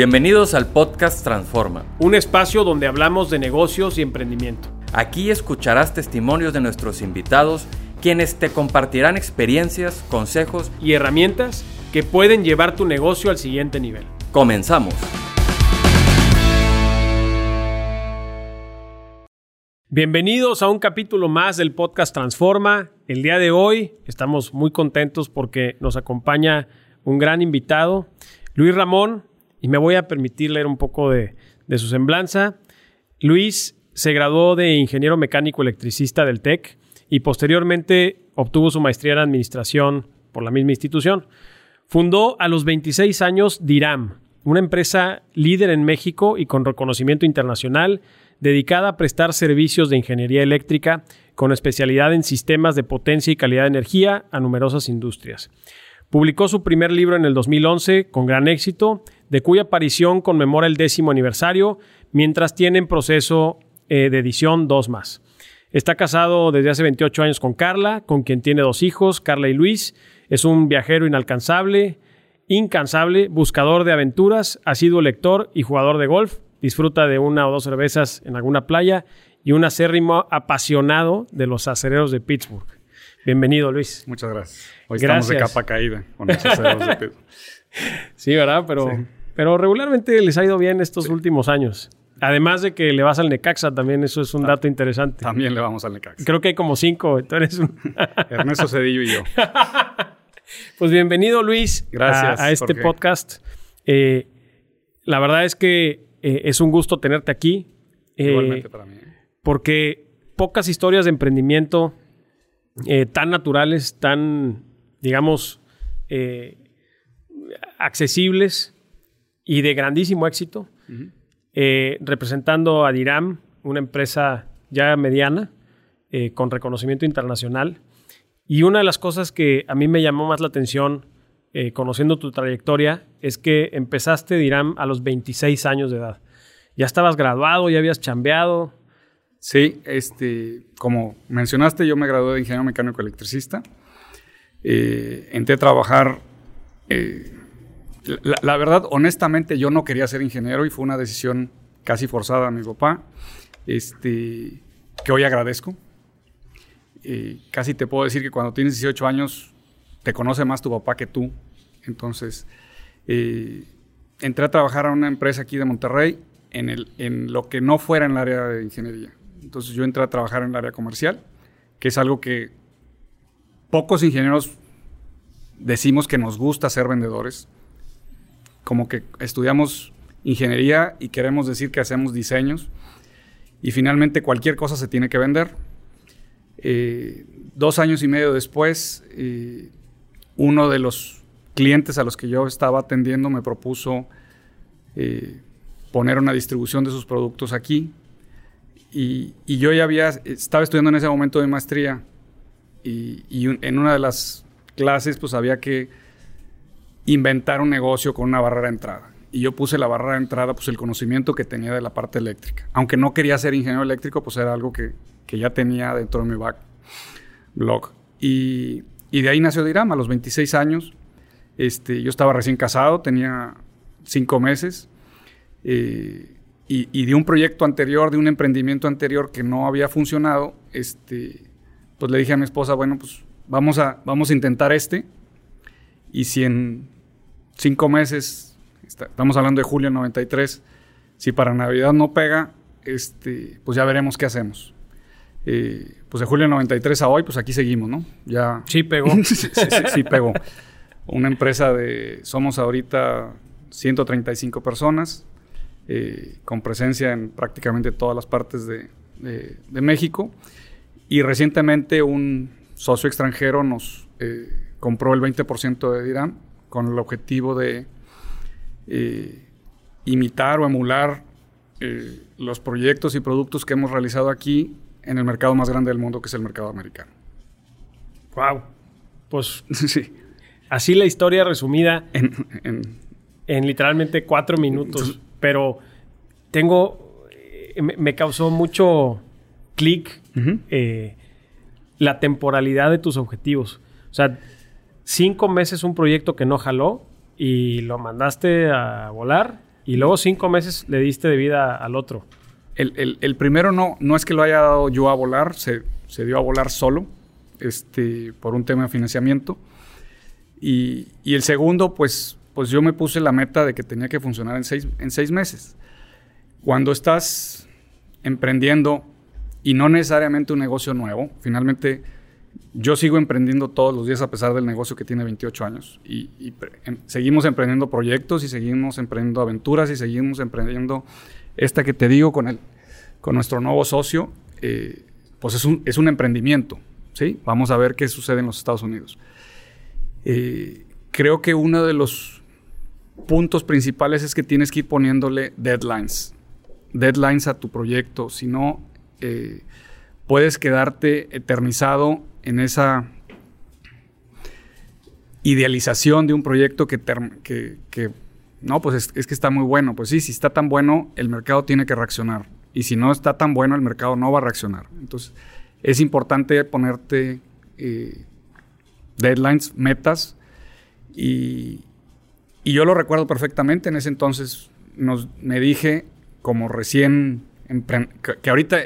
Bienvenidos al podcast Transforma. Un espacio donde hablamos de negocios y emprendimiento. Aquí escucharás testimonios de nuestros invitados, quienes te compartirán experiencias, consejos y herramientas que pueden llevar tu negocio al siguiente nivel. Comenzamos. Bienvenidos a un capítulo más del podcast Transforma. El día de hoy estamos muy contentos porque nos acompaña un gran invitado, Luis Ramón, y me voy a permitir leer un poco de, su semblanza. Luis se graduó de ingeniero mecánico electricista del TEC y posteriormente obtuvo su maestría en administración por la misma institución. Fundó a los 26 años DIRAM, una empresa líder en México y con reconocimiento internacional dedicada a prestar servicios de ingeniería eléctrica con especialidad en sistemas de potencia y calidad de energía a numerosas industrias. Publicó su primer libro en el 2011 con gran éxito, de cuya aparición conmemora el décimo aniversario, mientras tiene en proceso eh, de edición dos más. Está casado desde hace 28 años con Carla, con quien tiene dos hijos, Carla y Luis. Es un viajero inalcanzable, incansable, buscador de aventuras, ha sido lector y jugador de golf. Disfruta de una o dos cervezas en alguna playa y un acérrimo apasionado de los acereros de Pittsburgh. Bienvenido, Luis. Muchas gracias. Hoy estamos de capa caída con los acereros de Pittsburgh. sí, ¿verdad? Pero, pero regularmente les ha ido bien estos últimos años. Además de que le vas al Necaxa también, eso es un dato interesante. También le vamos al Necaxa. Creo que hay como cinco, un... Ernesto Cedillo y yo. pues bienvenido Luis Gracias, a, este podcast. Eh, la verdad es que eh, es un gusto tenerte aquí. Eh, Igualmente para mí. Porque pocas historias de emprendimiento tan naturales, tan, digamos, accesibles y de grandísimo éxito, eh, representando a Diram, una empresa ya mediana, eh, con reconocimiento internacional. Y una de las cosas que a mí me llamó más la atención, eh, conociendo tu trayectoria, es que empezaste Diram a los 26 años de edad. Ya estabas graduado, ya habías chambeado. Sí, este, como mencionaste, yo me gradué de ingeniero mecánico electricista. entré a trabajar la, verdad, honestamente, yo no quería ser ingeniero y fue una decisión casi forzada a mi papá, este, que hoy agradezco. Eh, casi te puedo decir que cuando tienes 18 años te conoce más tu papá que tú. Entonces, eh, entré a trabajar a una empresa aquí de Monterrey en, el, en lo que no fuera en el área de ingeniería. Entonces yo entré a trabajar en el área comercial, que es algo que pocos ingenieros decimos que nos gusta ser vendedores como que estudiamos ingeniería y queremos decir que hacemos diseños y finalmente cualquier cosa se tiene que vender. Eh, dos años y medio después, eh, uno de los clientes a los que yo estaba atendiendo me propuso eh, poner una distribución de sus productos aquí. Y, yo ya había, estaba estudiando en ese momento de maestría y, y en una de las clases pues había que inventar un negocio con una barrera de entrada. Y yo puse la barrera de entrada, pues el conocimiento que tenía de la parte eléctrica. Aunque no quería ser ingeniero eléctrico, pues era algo que, ya tenía dentro de mi blog. Y, de ahí nació Dirama, a los 26 años. Este, yo estaba recién casado, tenía cinco meses. Eh, y, de un proyecto anterior, de un emprendimiento anterior que no había funcionado, este, pues le dije a mi esposa, bueno, pues vamos a, vamos a intentar este. Y si en cinco meses, estamos hablando de julio del 93, si para Navidad no pega, este, pues ya veremos qué hacemos. Eh, pues de julio del 93 a hoy, pues aquí seguimos, ¿no? Ya... Sí pegó. sí, sí, pegó. Una empresa de... Somos ahorita 135 personas, eh, con presencia en prácticamente todas las partes de, México. Y recientemente un socio extranjero nos eh, compró el 20% de DIRAM con el objetivo de eh, imitar o emular eh, los proyectos y productos que hemos realizado aquí en el mercado más grande del mundo, que es el mercado americano. Wow. Pues sí. Así la historia resumida en, literalmente cuatro minutos. pero tengo. Eh, me, causó mucho clic la temporalidad de tus objetivos. O sea, cinco meses un proyecto que no jaló y lo mandaste a volar y luego cinco meses le diste de vida al otro. El, primero no, no es que lo haya dado yo a volar, se, dio a volar solo, este, por un tema de financiamiento. Y, el segundo, pues, pues yo me puse la meta de que tenía que funcionar en seis, en seis meses. Cuando estás emprendiendo y no necesariamente un negocio nuevo, finalmente yo sigo emprendiendo todos los días a pesar del negocio que tiene 28 años y, em, seguimos emprendiendo proyectos y seguimos emprendiendo aventuras y seguimos emprendiendo esta que te digo con, el, con nuestro nuevo socio, eh, pues es un, es un emprendimiento, ¿sí? Vamos a ver qué sucede en los Estados Unidos. Eh, creo que uno de los puntos principales es que tienes que ir poniéndole deadlines, deadlines a tu proyecto, si no eh, puedes quedarte eternizado en esa idealización de un proyecto que, que, no, pues es, que está muy bueno. Pues sí, si está tan bueno, el mercado tiene que reaccionar. Y si no está tan bueno, el mercado no va a reaccionar. Entonces, es importante ponerte eh, deadlines, metas. Y, y, yo lo recuerdo perfectamente. En ese entonces nos, me dije, como recién, que, ahorita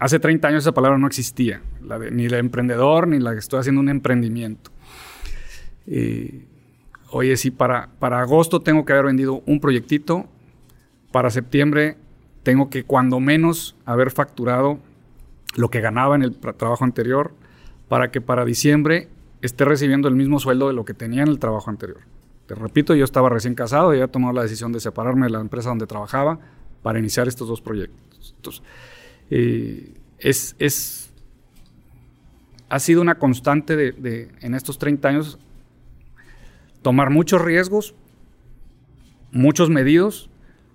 Hace 30 años esa palabra no existía, ni de emprendedor, ni la que estoy haciendo un emprendimiento. oye, sí, para, para agosto tengo que haber vendido un proyectito, para septiembre tengo que cuando menos haber facturado lo que ganaba en el trabajo anterior, para que para diciembre esté recibiendo el mismo sueldo de lo que tenía en el trabajo anterior. Te repito, yo estaba recién casado y había tomado la decisión de separarme de la empresa donde trabajaba para iniciar estos dos proyectos. Es, es, ha sido una constante de, en estos 30 años tomar muchos riesgos, muchos medidos,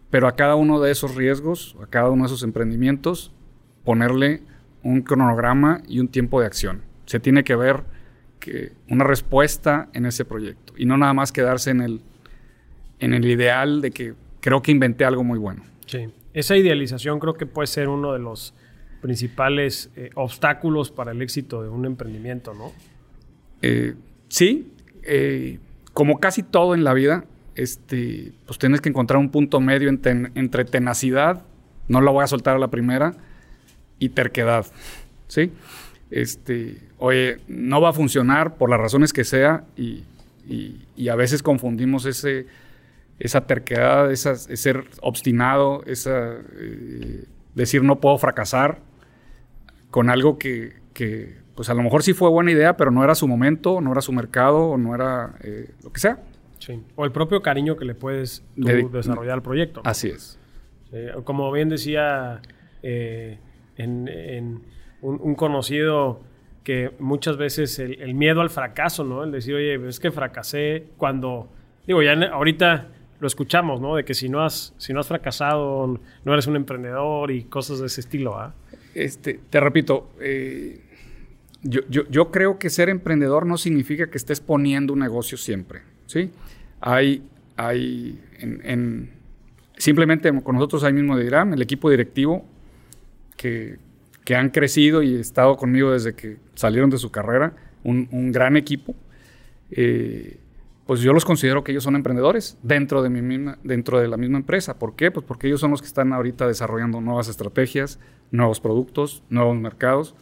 pero a cada uno de esos riesgos, a cada uno de esos emprendimientos, ponerle un cronograma y un tiempo de acción. Se tiene que ver que una respuesta en ese proyecto y no nada más quedarse en el, en el ideal de que creo que inventé algo muy bueno. Sí esa idealización creo que puede ser uno de los principales eh, obstáculos para el éxito de un emprendimiento, ¿no? Eh, sí, eh, como casi todo en la vida, este, pues tienes que encontrar un punto medio entre, tenacidad, no la voy a soltar a la primera, y terquedad, ¿sí? Este, oye, no va a funcionar por las razones que sea y a veces confundimos ese esa terquedad, esa, ser obstinado, esa eh, decir no puedo fracasar con algo que, pues a lo mejor sí fue buena idea, pero no era su momento, no era su mercado, no era eh, lo que sea. Sí. O el propio cariño que le puedes desarrollar al proyecto. Así es. como bien decía eh, en, un, conocido que muchas veces el, el, miedo al fracaso, ¿no? El decir, oye, es que fracasé cuando, digo, ya ahorita lo escuchamos, ¿no? De que si no has, si no has fracasado, no eres un emprendedor y cosas de ese estilo, ¿ah? Este, te repito, eh, yo, creo que ser emprendedor no significa que estés poniendo un negocio siempre, ¿sí? Hay, hay, en, simplemente con nosotros ahí mismo de Irán, el equipo directivo que, han crecido y estado conmigo desde que salieron de su carrera, un, gran equipo. Eh, pues yo los considero que ellos son emprendedores dentro de, mi dentro de la misma empresa. ¿Por qué? Pues porque ellos son los que están ahorita desarrollando nuevas estrategias, nuevos productos, nuevos mercados.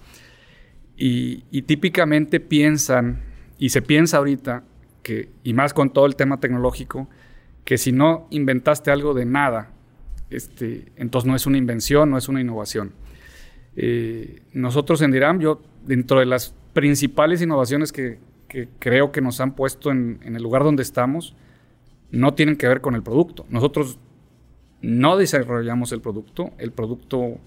Y, típicamente piensan, y se piensa ahorita, que, y más con todo el tema tecnológico, que si no inventaste algo de nada, este, entonces no es una invención, no es una innovación. Eh, nosotros en DIRAM, yo, dentro de las principales innovaciones que, que creo que nos han puesto en, el lugar donde estamos no tienen que ver con el producto. Nosotros no desarrollamos el producto. El producto,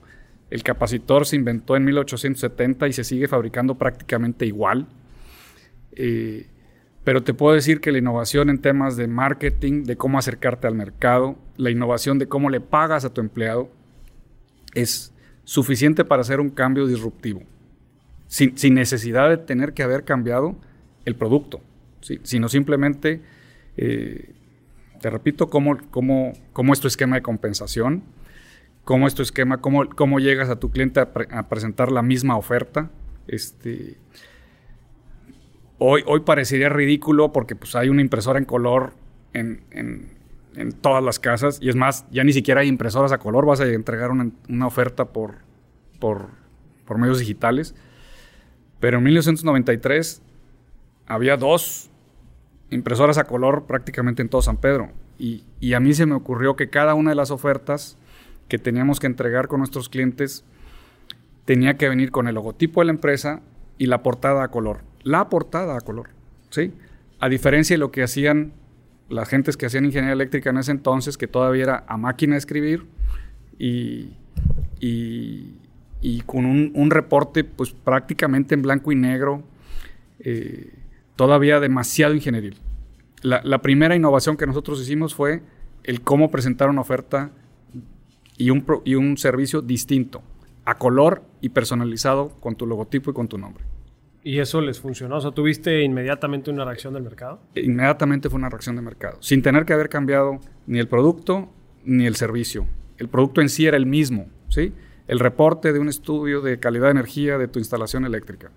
el capacitor se inventó en 1870 y se sigue fabricando prácticamente igual. Eh, pero te puedo decir que la innovación en temas de marketing, de cómo acercarte al mercado, la innovación de cómo le pagas a tu empleado, es suficiente para hacer un cambio disruptivo. Sin, sin necesidad de tener que haber cambiado el producto, sino simplemente, eh, te repito, cómo, cómo, cómo, es tu esquema de compensación, cómo es tu esquema, cómo, cómo llegas a tu cliente a, presentar la misma oferta. Este, hoy, hoy parecería ridículo porque pues, hay una impresora en color en, en todas las casas. Y es más, ya ni siquiera hay impresoras a color, vas a entregar una, una oferta por, por, por medios digitales. Pero en 1993 había dos impresoras a color prácticamente en todo San Pedro. Y, y, a mí se me ocurrió que cada una de las ofertas que teníamos que entregar con nuestros clientes tenía que venir con el logotipo de la empresa y la portada a color. La portada a color, ¿sí? A diferencia de lo que hacían las gentes que hacían ingeniería eléctrica en ese entonces, que todavía era a máquina de escribir y, y, y con un, un, reporte pues prácticamente en blanco y negro, eh, todavía demasiado ingenieril. La, la, primera innovación que nosotros hicimos fue el cómo presentar una oferta y un, pro, y un servicio distinto, a color y personalizado con tu logotipo y con tu nombre. ¿Y eso les funcionó? O sea, ¿tuviste inmediatamente una reacción del mercado? Inmediatamente fue una reacción de mercado, sin tener que haber cambiado ni el producto ni el servicio. El producto en sí era el mismo, ¿sí? El reporte de un estudio de calidad de energía de tu instalación eléctrica.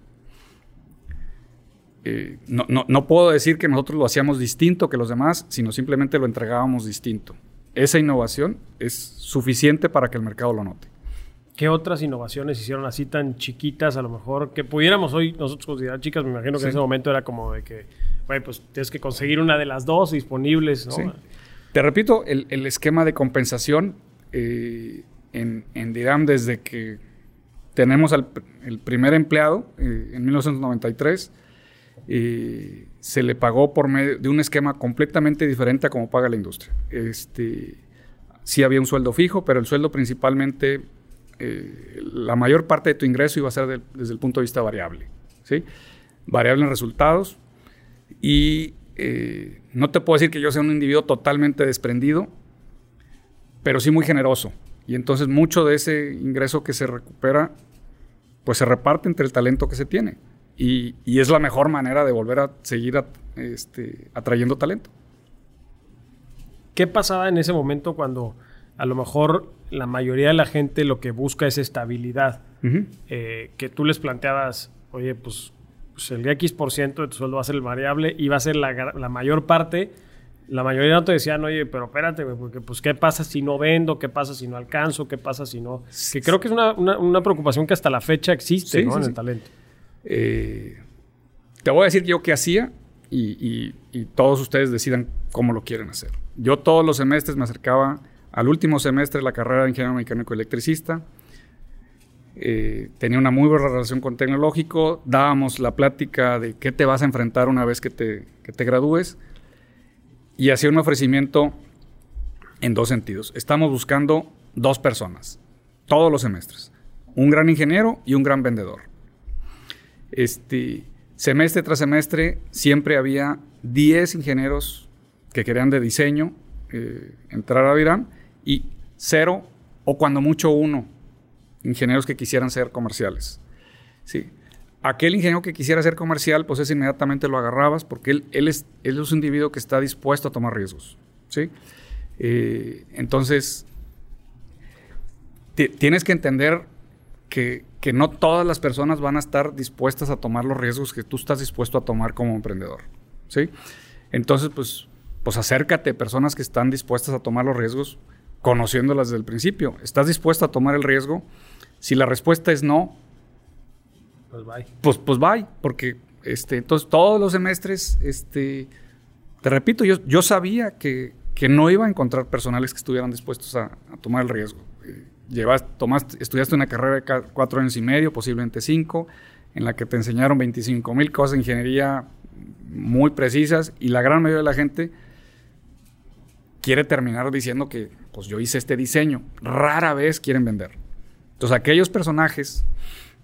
Eh, no, no, no puedo decir que nosotros lo hacíamos distinto que los demás, sino simplemente lo entregábamos distinto. Esa innovación es suficiente para que el mercado lo note. ¿Qué otras innovaciones hicieron así tan chiquitas, a lo mejor, que pudiéramos hoy nosotros considerar chicas? Me imagino que sí. en ese momento era como de que, bueno, pues tienes que conseguir una de las dos disponibles, ¿no? Sí. Te repito, el, el, esquema de compensación eh, en, en DIRAM desde que tenemos al el primer empleado eh, en 1993, eh, se le pagó por medio de un esquema completamente diferente a como paga la industria. Este, sí había un sueldo fijo, pero el sueldo principalmente eh, la mayor parte de tu ingreso iba a ser de, desde el punto de vista variable. ¿sí? Variable en resultados. Y eh, no te puedo decir que yo sea un individuo totalmente desprendido, pero sí muy generoso. Y entonces mucho de ese ingreso que se recupera, pues se reparte entre el talento que se tiene. Y, y es la mejor manera de volver a seguir a, este, atrayendo talento. ¿Qué pasaba en ese momento cuando a lo mejor la mayoría de la gente lo que busca es estabilidad. Uh -huh. eh, que tú les planteabas, oye, pues, pues, el X% por ciento de tu sueldo va a ser el variable y va a ser la, la mayor parte. La mayoría no te decían, oye, pero espérate, porque pues, ¿qué pasa si no vendo? ¿Qué pasa si no alcanzo? ¿Qué pasa si no...? Que creo que es una, una, una preocupación que hasta la fecha existe, sí, ¿no? Sí, en sí. el talento. Eh, te voy a decir yo qué hacía y, todos ustedes decidan cómo lo quieren hacer. Yo todos los semestres me acercaba al último semestre de la carrera de ingeniero mecánico electricista. Eh, tenía una muy buena relación con tecnológico, dábamos la plática de qué te vas a enfrentar una vez que te, que te gradúes y hacía un ofrecimiento en dos sentidos. Estamos buscando dos personas, todos los semestres, un gran ingeniero y un gran vendedor. Este, semestre tras semestre siempre había 10 ingenieros que querían de diseño eh, entrar a Virán y cero o cuando mucho uno ingenieros que quisieran ser comerciales. Sí. Aquel ingeniero que quisiera ser comercial, pues es inmediatamente lo agarrabas porque él, él, es, él es un individuo que está dispuesto a tomar riesgos. ¿sí? Eh, entonces, tienes que entender que, que, no todas las personas van a estar dispuestas a tomar los riesgos que tú estás dispuesto a tomar como emprendedor. ¿sí? Entonces, pues, pues acércate a personas que están dispuestas a tomar los riesgos conociéndolas desde el principio. ¿Estás dispuesto a tomar el riesgo? Si la respuesta es no, pues bye. Pues, pues bye, porque este, entonces todos los semestres, este, te repito, yo, yo sabía que, que, no iba a encontrar personales que estuvieran dispuestos a, a tomar el riesgo. Llevas, tomaste, estudiaste una carrera de cuatro años y medio, posiblemente cinco, en la que te enseñaron 25 mil cosas de ingeniería muy precisas y la gran mayoría de la gente quiere terminar diciendo que pues yo hice este diseño. Rara vez quieren vender. Entonces aquellos personajes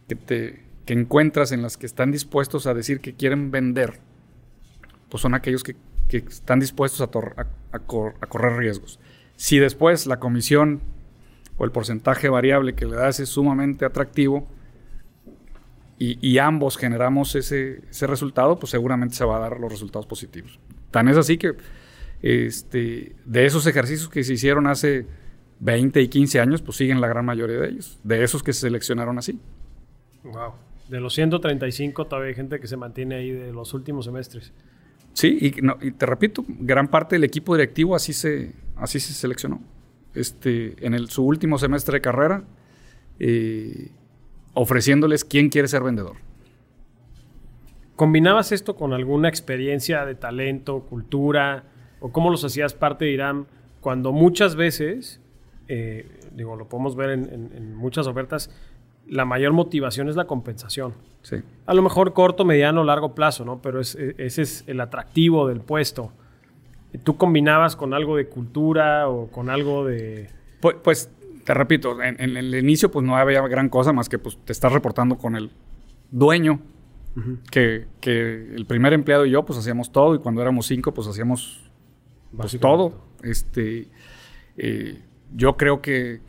que, te, que encuentras en las que están dispuestos a decir que quieren vender, pues son aquellos que, que están dispuestos a, correr riesgos. Si después la comisión o el porcentaje variable que le das es sumamente atractivo y, y ambos generamos ese, ese resultado, pues seguramente se va a dar los resultados positivos. Tan es así que este, de esos ejercicios que se hicieron hace 20 y 15 años, pues siguen la gran mayoría de ellos, de esos que se seleccionaron así. Wow. De los 135 todavía hay gente que se mantiene ahí de los últimos semestres. Sí, y, no, y te repito, gran parte del equipo directivo así se, así se seleccionó. Este, en el, su último semestre de carrera, eh, ofreciéndoles quién quiere ser vendedor. ¿Combinabas esto con alguna experiencia de talento, cultura? ¿O cómo los hacías parte de IRAM cuando muchas veces, eh, digo, lo podemos ver en, en, muchas ofertas, la mayor motivación es la compensación? Sí. A lo mejor corto, mediano, largo plazo, ¿no? Pero es, ese es el atractivo del puesto. ¿Tú combinabas con algo de cultura o con algo de...? Pues, pues te repito, en, en, el inicio pues no había gran cosa más que pues te estás reportando con el dueño que, el primer empleado y yo, pues hacíamos todo, y cuando éramos cinco, pues hacíamos pues, todo. Este, eh, yo creo que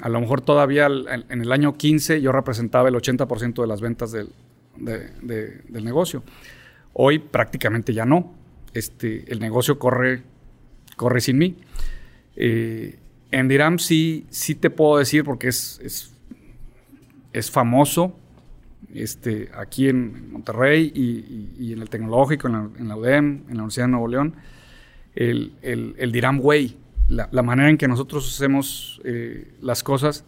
a lo mejor todavía en el año 15 yo representaba el 80% de las ventas del, del, negocio. Hoy prácticamente ya no. Este, el negocio corre, corre sin mí. Eh, en Diram sí, sí te puedo decir, porque es, es, famoso este, aquí en Monterrey y, en el Tecnológico, en la, UDEM, en la Universidad de Nuevo León, el, el, el Diram Way, la, manera en que nosotros hacemos eh, las cosas,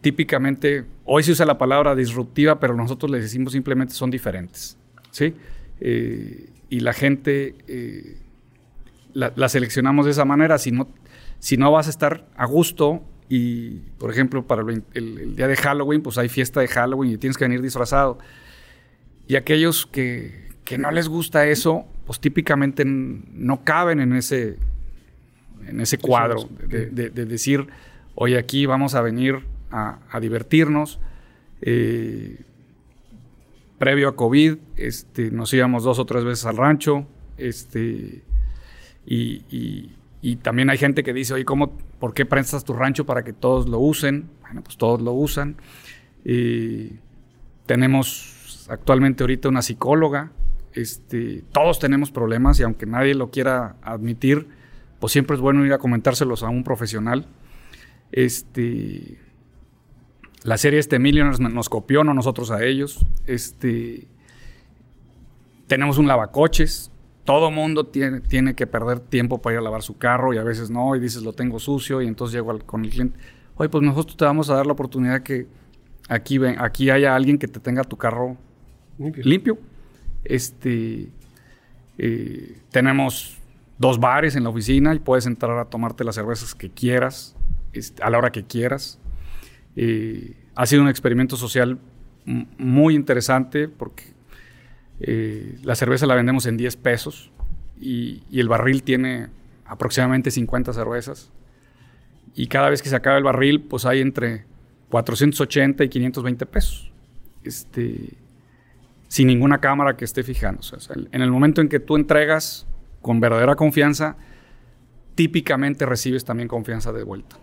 típicamente, hoy se usa la palabra disruptiva, pero nosotros le decimos simplemente son diferentes, ¿sí? Eh, y la gente eh, la, seleccionamos de esa manera, si no, si no vas a estar a gusto y, por ejemplo, para el, día de Halloween, pues hay fiesta de Halloween y tienes que venir disfrazado. Y aquellos que, no les gusta eso, pues típicamente no caben en ese, en ese cuadro de, decir, oye, aquí vamos a venir a, divertirnos. Eh, previo a COVID, este, nos íbamos dos o tres veces al rancho, este, y, también hay gente que dice, ¿cómo, ¿por qué prestas tu rancho para que todos lo usen? Bueno, pues todos lo usan. Y tenemos actualmente ahorita una psicóloga. Este, todos tenemos problemas y aunque nadie lo quiera admitir, pues siempre es bueno ir a comentárselos a un profesional. Este, la serie este Millionaires nos copió, no nosotros a ellos. Este, tenemos un lavacoches, todo mundo tiene, tiene que perder tiempo para ir a lavar su carro y a veces no, y dices lo tengo sucio y entonces llego con el cliente. Oye, pues nosotros te vamos a dar la oportunidad que aquí, ven, aquí haya alguien que te tenga tu carro limpio. Este, eh, tenemos dos bares en la oficina y puedes entrar a tomarte las cervezas que quieras, este, a la hora que quieras. Eh, ha sido un experimento social muy interesante porque eh, la cerveza la vendemos en 10 pesos y, el barril tiene aproximadamente 50 cervezas. Y cada vez que se acaba el barril, pues hay entre 480 y 520 pesos. Este, sin ninguna cámara que esté fijando. en el momento en que tú entregas con verdadera confianza, típicamente recibes también confianza de vuelta.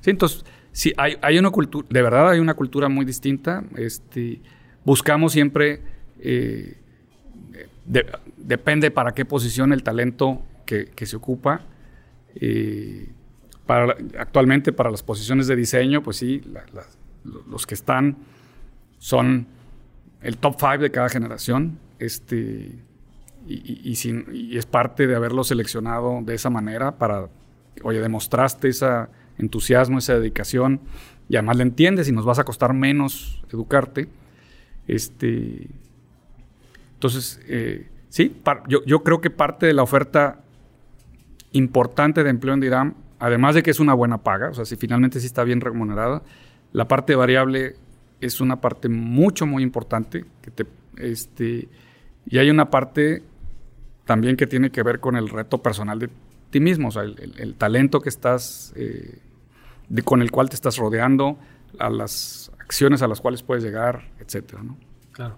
Sí, entonces, sí, hay, hay una cultura, de verdad hay una cultura muy distinta. Este, buscamos siempre eh, depende para qué posición el talento que, se ocupa. Eh, para, actualmente para las posiciones de diseño, pues sí, los que están son el top 5 de cada generación. Este, y, y, es parte de haberlo seleccionado de esa manera para, oye, demostraste ese entusiasmo, esa dedicación, y además le entiendes y nos vas a costar menos educarte. Este, entonces, eh, sí, yo, creo que parte de la oferta importante de empleo en DIRAM, además de que es una buena paga, o sea, si finalmente sí está bien remunerada, la parte variable es una parte mucho, muy importante. Que te, este, y hay una parte también que tiene que ver con el reto personal de ti mismo, o sea, el, talento que estás, eh, con el cual te estás rodeando, a las acciones a las cuales puedes llegar, etcétera, ¿no? Claro.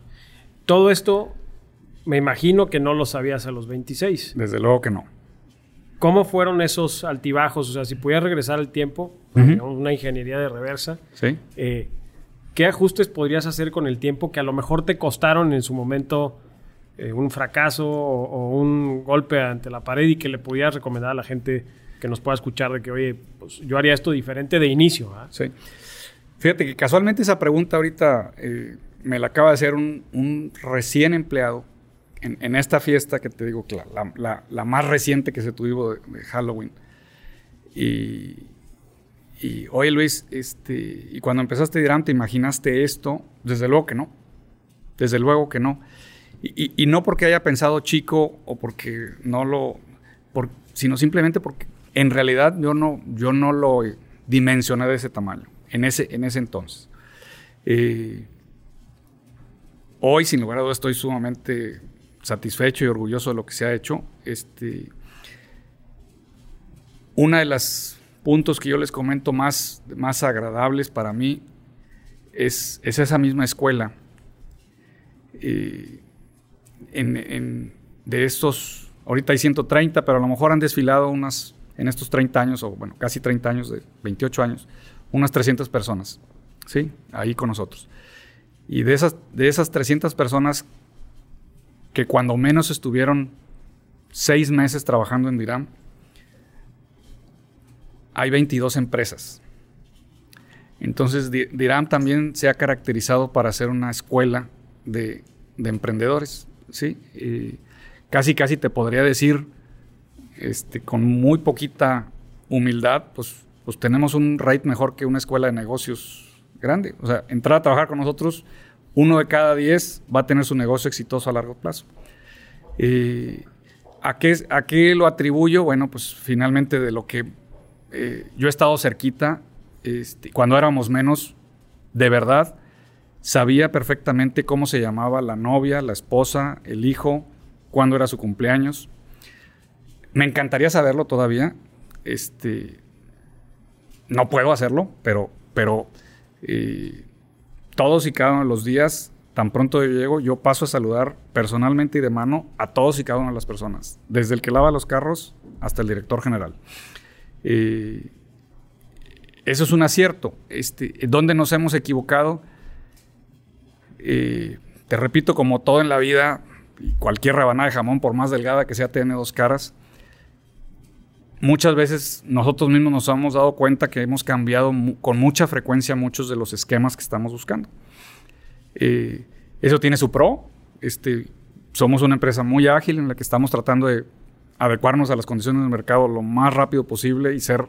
Todo esto me imagino que no lo sabías a los 26. Desde luego que no. ¿Cómo fueron esos altibajos? O sea, si pudieras regresar al tiempo, una ingeniería de reversa, ¿Sí? Eh, ¿qué ajustes podrías hacer con el tiempo que a lo mejor te costaron en su momento eh, un fracaso o, un golpe ante la pared y que le pudieras recomendar a la gente que nos pueda escuchar de que, oye, pues yo haría esto diferente de inicio? ¿ah? Sí. Fíjate que casualmente esa pregunta ahorita eh, me la acaba de hacer un recién empleado en, esta fiesta que te digo, la, más reciente que se tuvo de, Halloween. Y, oye Luis, este, y cuando empezaste Dirán, ¿te imaginaste esto? Desde luego que no. Desde luego que no. Y, no porque haya pensado chico o porque no lo, sino simplemente porque en realidad yo no, yo no lo dimensioné de ese tamaño, en ese, en ese entonces. Eh, hoy, sin lugar a dudas, estoy sumamente satisfecho y orgulloso de lo que se ha hecho. Este, una de las puntos que yo les comento más, más agradables para mí es, esa misma escuela. Eh, de estos, ahorita hay 130, pero a lo mejor han desfilado unas, en estos 30 años, o bueno, casi 30 años, de 28 años, unas 300 personas, ¿sí? Ahí con nosotros. Y de esas, de esas 300 personas que cuando menos estuvieron seis meses trabajando en Dirán, hay 22 empresas. Entonces, Dirán también se ha caracterizado para ser una escuela de, emprendedores, ¿sí? casi, casi te podría decir, este, con muy poquita humildad, pues, pues tenemos un rate mejor que una escuela de negocios grande. O sea, entrar a trabajar con nosotros, uno de cada diez va a tener su negocio exitoso a largo plazo. ¿a, qué, ¿A qué lo atribuyo? Bueno, pues finalmente de lo que eh, yo he estado cerquita, este, cuando éramos menos, de verdad, sabía perfectamente cómo se llamaba la novia, la esposa, el hijo, cuándo era su cumpleaños. Me encantaría saberlo todavía. Este, no puedo hacerlo, pero, pero eh, todos y cada uno de los días, tan pronto yo llego, yo paso a saludar personalmente y de mano a todos y cada una de las personas, desde el que lava los carros hasta el director general. Eh, eso es un acierto. Este, ¿Dónde nos hemos equivocado? Eh, te repito, como todo en la vida, cualquier rebanada de jamón, por más delgada que sea, tiene dos caras. Muchas veces nosotros mismos nos hemos dado cuenta que hemos cambiado con mucha frecuencia muchos de los esquemas que estamos buscando. Eh, eso tiene su pro. Este, somos una empresa muy ágil en la que estamos tratando de adecuarnos a las condiciones del mercado lo más rápido posible y ser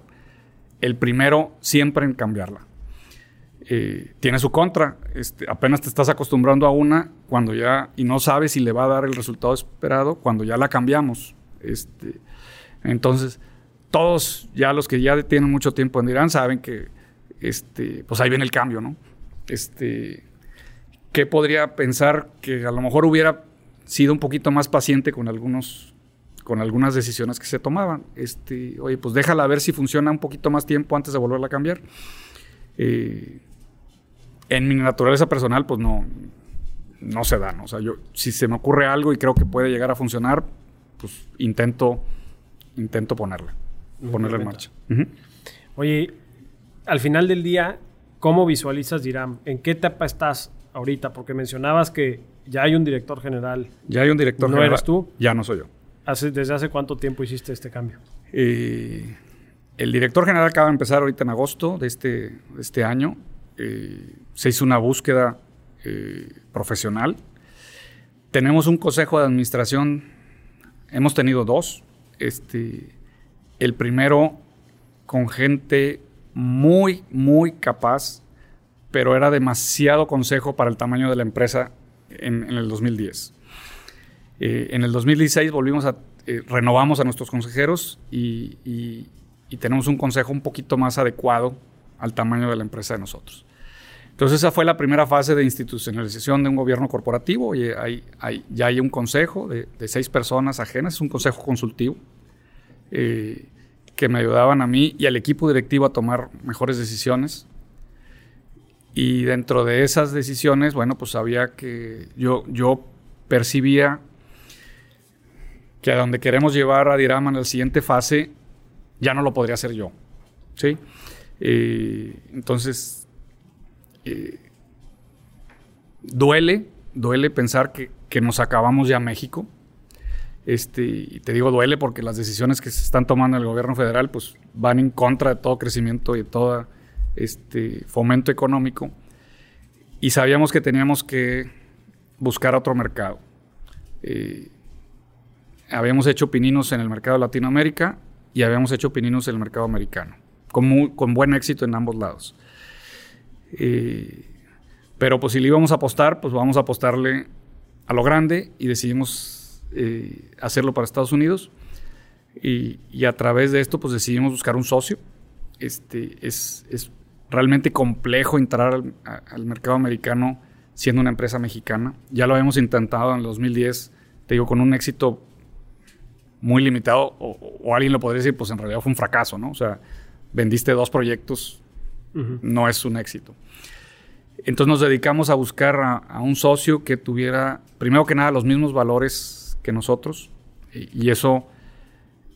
el primero siempre en cambiarla. Eh, tiene su contra. Este, apenas te estás acostumbrando a una cuando ya y no sabes si le va a dar el resultado esperado cuando ya la cambiamos. Este, entonces, todos ya los que ya tienen mucho tiempo en Irán saben que este, pues ahí viene el cambio, ¿no? Este, ¿Qué podría pensar que a lo mejor hubiera sido un poquito más paciente con algunos con algunas decisiones que se tomaban. Este, oye, pues déjala ver si funciona un poquito más tiempo antes de volverla a cambiar. Eh, en mi naturaleza personal, pues no, no se da. O sea, yo, si se me ocurre algo y creo que puede llegar a funcionar, pues intento, intento ponerla, ponerla en marcha. Oye, al final del día, ¿cómo visualizas Diram? ¿En qué etapa estás ahorita? Porque mencionabas que ya hay un director general. Ya hay un director general. ¿No eres tú? Ya no soy yo. ¿Desde hace cuánto tiempo hiciste este cambio? Eh, el director general acaba de empezar ahorita en agosto de este, este año. Eh, se hizo una búsqueda eh, profesional. Tenemos un consejo de administración, hemos tenido dos. Este, el primero con gente muy, muy capaz, pero era demasiado consejo para el tamaño de la empresa en, el 2010. Eh, en el 2016 volvimos a, eh, renovamos a nuestros consejeros y, tenemos un consejo un poquito más adecuado al tamaño de la empresa de nosotros. Entonces esa fue la primera fase de institucionalización de un gobierno corporativo. Y ya hay un consejo de, seis personas ajenas, es un consejo consultivo, eh, que me ayudaban a mí y al equipo directivo a tomar mejores decisiones. Y dentro de esas decisiones, bueno, pues había que yo, yo percibía que a donde queremos llevar a Diraman en la siguiente fase, ya no lo podría hacer yo. ¿sí? Eh, entonces, eh, duele, duele pensar que, nos acabamos ya México. Este, y te digo duele porque las decisiones que se están tomando en el gobierno federal pues, van en contra de todo crecimiento y de todo este, fomento económico. Y sabíamos que teníamos que buscar otro mercado. eh, habíamos hecho pininos en el mercado de Latinoamérica y habíamos hecho pininos en el mercado americano, con, con buen éxito en ambos lados. Eh, pero pues si le íbamos a apostar, pues vamos a apostarle a lo grande y decidimos eh, hacerlo para Estados Unidos. Y, a través de esto pues decidimos buscar un socio. Este, es, es realmente complejo entrar al, al, mercado americano siendo una empresa mexicana. Ya lo habíamos intentado en el 2010, te digo, con un éxito muy limitado, o, alguien lo podría decir, pues en realidad fue un fracaso, ¿no? O sea, vendiste dos proyectos, no es un éxito. Entonces nos dedicamos a buscar a, un socio que tuviera, primero que nada, los mismos valores que nosotros, y, eso,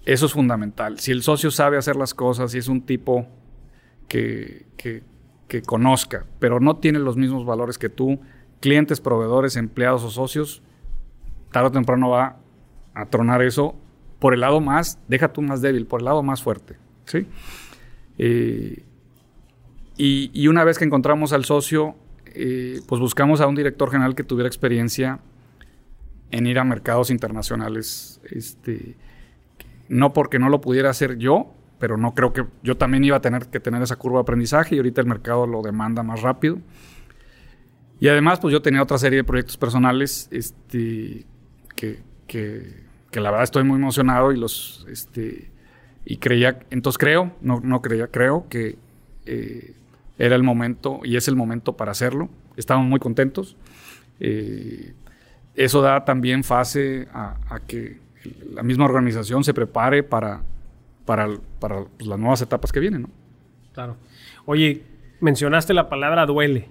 eso es fundamental. Si el socio sabe hacer las cosas, si es un tipo que, que, que conozca, pero no tiene los mismos valores que tú, clientes, proveedores, empleados o socios, tarde o temprano va a tronar eso por el lado más, deja tú más débil, por el lado más fuerte. ¿sí? Eh, y, una vez que encontramos al socio, eh, pues buscamos a un director general que tuviera experiencia en ir a mercados internacionales. Este, no porque no lo pudiera hacer yo, pero no creo que yo también iba a tener que tener esa curva de aprendizaje y ahorita el mercado lo demanda más rápido. Y además, pues yo tenía otra serie de proyectos personales este, que, que que la verdad estoy muy emocionado y los, este, y creía, entonces creo, no, no creía, creo que eh, era el momento y es el momento para hacerlo. Estamos muy contentos. Eh, eso da también fase a, que la misma organización se prepare para, para, para pues, las nuevas etapas que vienen, ¿no? Claro. Oye, mencionaste la palabra duele.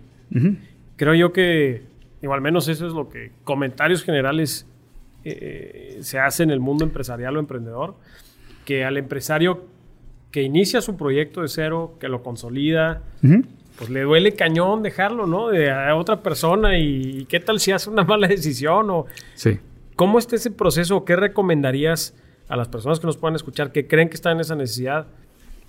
Creo yo que, o al menos eso es lo que comentarios generales eh, se hace en el mundo empresarial o emprendedor, que al empresario que inicia su proyecto de cero, que lo consolida, pues le duele cañón dejarlo, ¿no? De a otra persona y, qué tal si hace una mala decisión o... Sí. ¿Cómo está ese proceso? ¿Qué recomendarías a las personas que nos puedan escuchar que creen que están en esa necesidad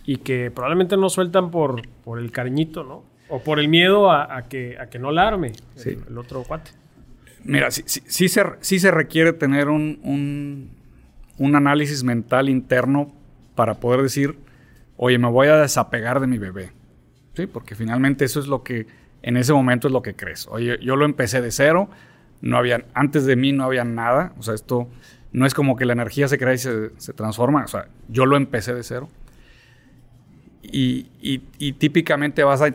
y que probablemente no sueltan por, por el cariñito, ¿no? O por el miedo a, que, a que no la arme el otro cuate. Mira, sí, sí, se, sí se requiere tener un, análisis mental interno para poder decir, oye, me voy a desapegar de mi bebé. Sí, porque finalmente eso es lo que en ese momento es lo que crees. Oye, yo lo empecé de cero, no había, antes de mí no había nada, o sea, esto no es como que la energía se crea y se, transforma, o sea, yo lo empecé de cero. Y, y, típicamente vas a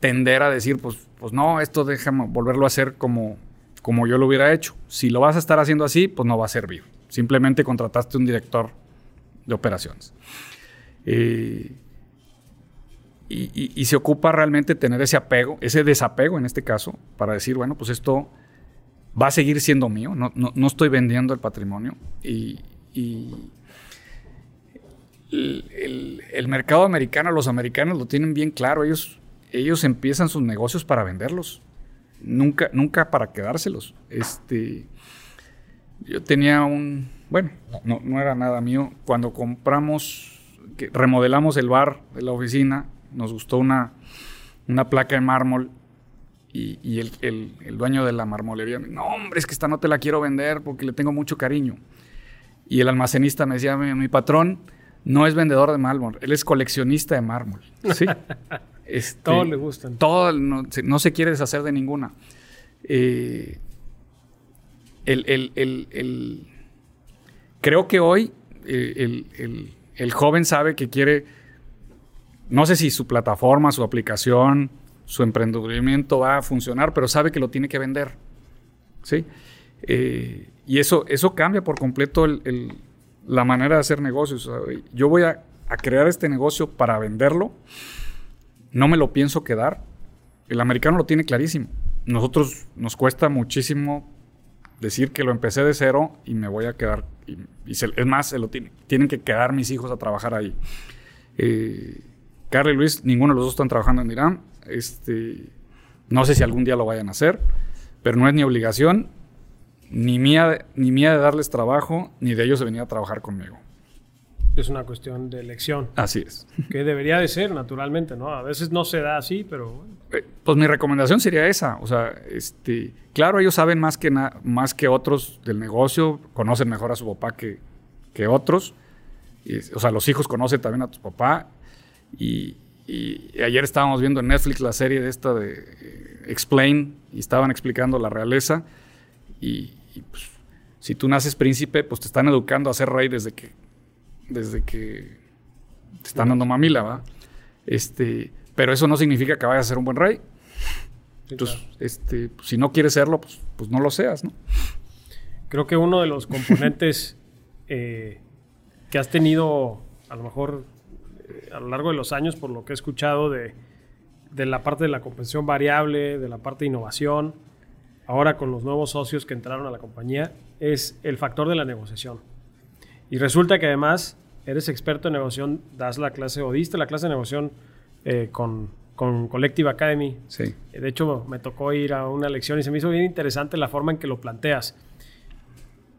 tender a decir, pues, pues no, esto déjame volverlo a hacer como, como yo lo hubiera hecho. Si lo vas a estar haciendo así, pues no va a servir. Simplemente contrataste un director de operaciones. Eh, y, se ocupa realmente tener ese apego, ese desapego en este caso, para decir, bueno, pues esto va a seguir siendo mío, no, estoy vendiendo el patrimonio. Y, el, mercado americano, los americanos lo tienen bien claro, ellos, ellos empiezan sus negocios para venderlos nunca, nunca para quedárselos. Este, yo tenía un, bueno, no, no era nada mío. Cuando compramos, remodelamos el bar de la oficina, nos gustó una, una placa de mármol y, y el, el, el, dueño de la marmolería me dijo, no, hombre, es que esta no te la quiero vender porque le tengo mucho cariño. Y el almacenista me decía, mi, mi patrón no es vendedor de mármol, él es coleccionista de mármol. Sí. Este, todos le gustan. Todo, no, se quiere deshacer de ninguna. Eh, el, creo que hoy eh, el, joven sabe que quiere, no sé si su plataforma, su aplicación, su emprendimiento va a funcionar, pero sabe que lo tiene que vender. ¿Sí? Eh, y eso, eso cambia por completo la manera de hacer negocios. Yo voy a, crear este negocio para venderlo no me lo pienso quedar. El americano lo tiene clarísimo. Nosotros nos cuesta muchísimo decir que lo empecé de cero y me voy a quedar. Es más, se lo tiene, tienen que quedar mis hijos a trabajar ahí. Eh, Carla y Luis, ninguno de los dos están trabajando en Irán. Este, no sé si algún día lo vayan a hacer, pero no es ni obligación, ni mía, ni mía de darles trabajo, ni de ellos de venir a trabajar conmigo. es una cuestión de elección. Así es. Que debería de ser, naturalmente, ¿no? A veces no se da así, pero... Eh, pues mi recomendación sería esa. O sea, este, claro, ellos saben más que, más que otros del negocio, conocen mejor a su papá que, que otros. Y, o sea, los hijos conocen también a tu papá. Y, ayer estábamos viendo en Netflix la serie de esta de eh, Explain y estaban explicando la realeza. Y, pues, si tú naces príncipe, pues te están educando a ser rey desde que desde que te están dando mamila, ¿va? Este, pero eso no significa que vayas a ser un buen rey. Entonces, este, pues, si no quieres serlo, pues, pues, no lo seas, ¿no? Creo que uno de los componentes eh, que has tenido, a lo mejor a lo largo de los años, por lo que he escuchado de, de la parte de la compensación variable, de la parte de innovación, ahora con los nuevos socios que entraron a la compañía, es el factor de la negociación. Y resulta que además eres experto en negociación, das la clase o diste la clase de negociación eh, con, con Collective Academy. Sí. De hecho, me tocó ir a una lección y se me hizo bien interesante la forma en que lo planteas.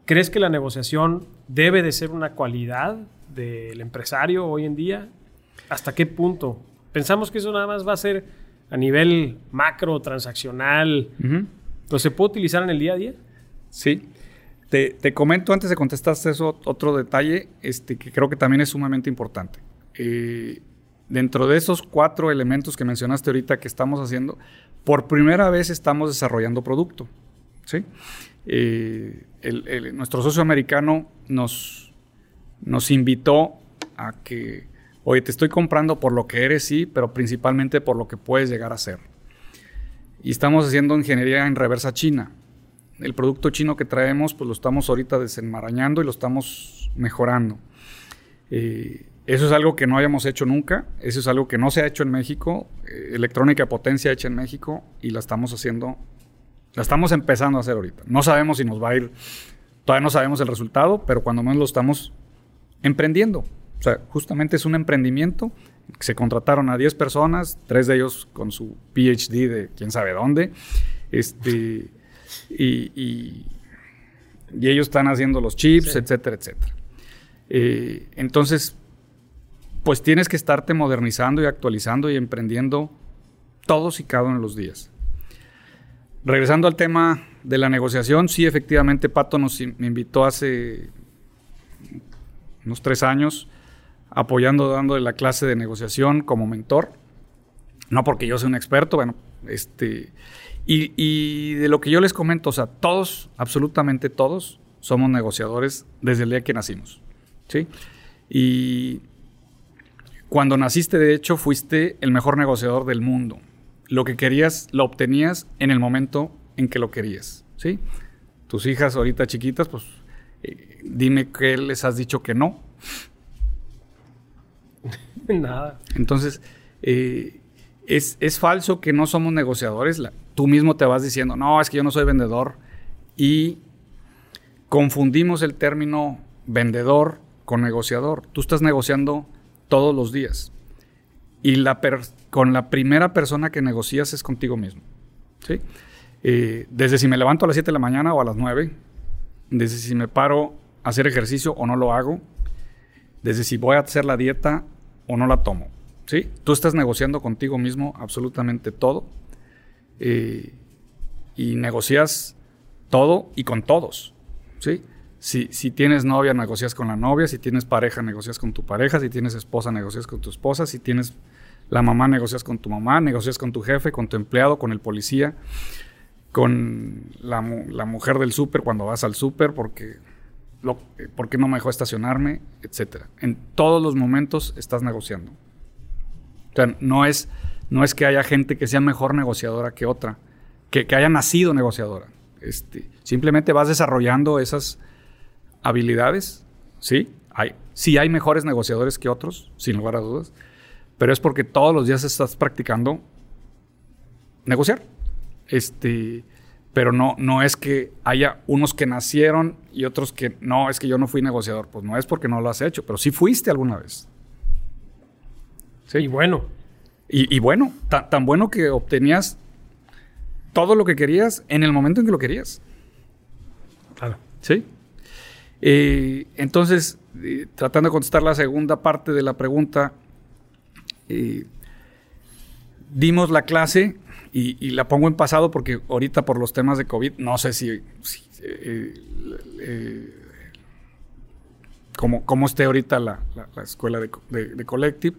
¿Crees que la negociación debe de ser una cualidad del empresario hoy en día? ¿Hasta qué punto? Pensamos que eso nada más va a ser a nivel macro, transaccional. ¿Pero se puede utilizar en el día a día? Sí. Te, comento antes de contestar eso otro detalle este, que creo que también es sumamente importante. Eh, dentro de esos cuatro elementos que mencionaste ahorita que estamos haciendo, por primera vez estamos desarrollando producto. ¿sí? Eh, nuestro socio americano nos, nos invitó a que, oye, te estoy comprando por lo que eres, sí, pero principalmente por lo que puedes llegar a ser. Y estamos haciendo ingeniería en reversa china el producto chino que traemos, pues lo estamos ahorita desenmarañando y lo estamos mejorando. Eh, eso es algo que no habíamos hecho nunca, eso es algo que no se ha hecho en México, eh, electrónica potencia hecha en México y la estamos haciendo, la estamos empezando a hacer ahorita. No sabemos si nos va a ir, todavía no sabemos el resultado, pero cuando menos lo estamos emprendiendo. O sea, justamente es un emprendimiento. Se contrataron a 10 personas, tres de ellos con su PhD de quién sabe dónde. Este, y, ellos están haciendo los chips, etcétera, etcétera. Eh, entonces, pues tienes que estarte modernizando y actualizando y emprendiendo todos y cada uno de los días. Regresando al tema de la negociación, sí, efectivamente, Pato nos me invitó hace unos tres años apoyando, dándole la clase de negociación como mentor. No porque yo sea un experto, bueno, este, y, de lo que yo les comento, o sea, todos, absolutamente todos, somos negociadores desde el día que nacimos. ¿sí? Y cuando naciste, de hecho, fuiste el mejor negociador del mundo. Lo que querías, lo obtenías en el momento en que lo querías. ¿sí? Tus hijas ahorita chiquitas, pues eh, dime qué les has dicho que no. Nada. Entonces, eh, es, es, falso que no somos negociadores. Tú mismo te vas diciendo, no, es que yo no soy vendedor. Y confundimos el término vendedor con negociador. Tú estás negociando todos los días. Y la con la primera persona que negocias es contigo mismo. ¿sí? Eh, desde si me levanto a las 7 de la mañana o a las 9, desde si me paro a hacer ejercicio o no lo hago, desde si voy a hacer la dieta o no la tomo. ¿sí? Tú estás negociando contigo mismo absolutamente todo eh, y negocias todo y con todos, ¿sí? Si, si, tienes novia, negocias con la novia, si tienes pareja, negocias con tu pareja, si tienes esposa, negocias con tu esposa, si tienes la mamá, negocias con tu mamá, negocias con tu jefe, con tu empleado, con el policía, con la, la mujer del súper cuando vas al súper porque, lo, porque no me dejó estacionarme, etc. En todos los momentos estás negociando. No es no es que haya gente que sea mejor negociadora que otra, que, haya nacido negociadora. Este, simplemente vas desarrollando esas habilidades, ¿sí? Hay, sí hay mejores negociadores que otros, sin lugar a dudas, pero es porque todos los días estás practicando negociar. Este, pero no, no es que haya unos que nacieron y otros que no, es que yo no fui negociador. Pues no es porque no lo has hecho, pero sí fuiste alguna vez. Sí. Y bueno, y, bueno, tan, bueno que obtenías todo lo que querías en el momento en que lo querías. Claro. ¿Sí? Eh, entonces, eh, tratando de contestar la segunda parte de la pregunta, eh, dimos la clase y, la pongo en pasado porque ahorita por los temas de COVID, no sé si, cómo, esté ahorita la, escuela de, de, Collective,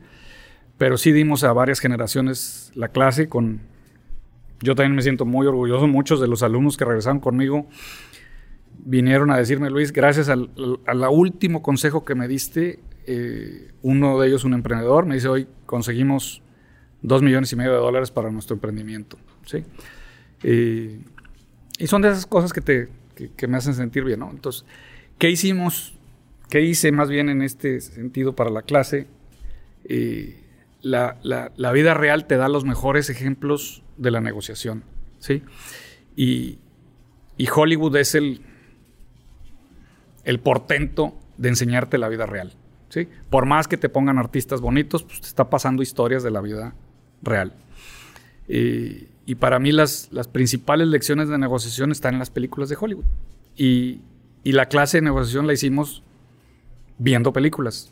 pero sí dimos a varias generaciones la clase con... Yo también me siento muy orgulloso, muchos de los alumnos que regresaron conmigo vinieron a decirme, Luis, gracias al, último consejo que me diste, eh, uno de ellos, un emprendedor, me dice, hoy conseguimos dos millones y medio de dólares para nuestro emprendimiento. ¿sí? Y son de esas cosas que, te, que, me hacen sentir bien. ¿no? Entonces, ¿qué hicimos? ¿Qué hice más bien en este sentido para la clase? Eh, la, la, vida real te da los mejores ejemplos de la negociación. ¿sí? Y, y Hollywood es el, el portento de enseñarte la vida real. ¿sí? Por más que te pongan artistas bonitos, pues te está pasando historias de la vida real. y para mí las, las, principales lecciones de negociación están en las películas de Hollywood. Y, la clase de negociación la hicimos viendo películas.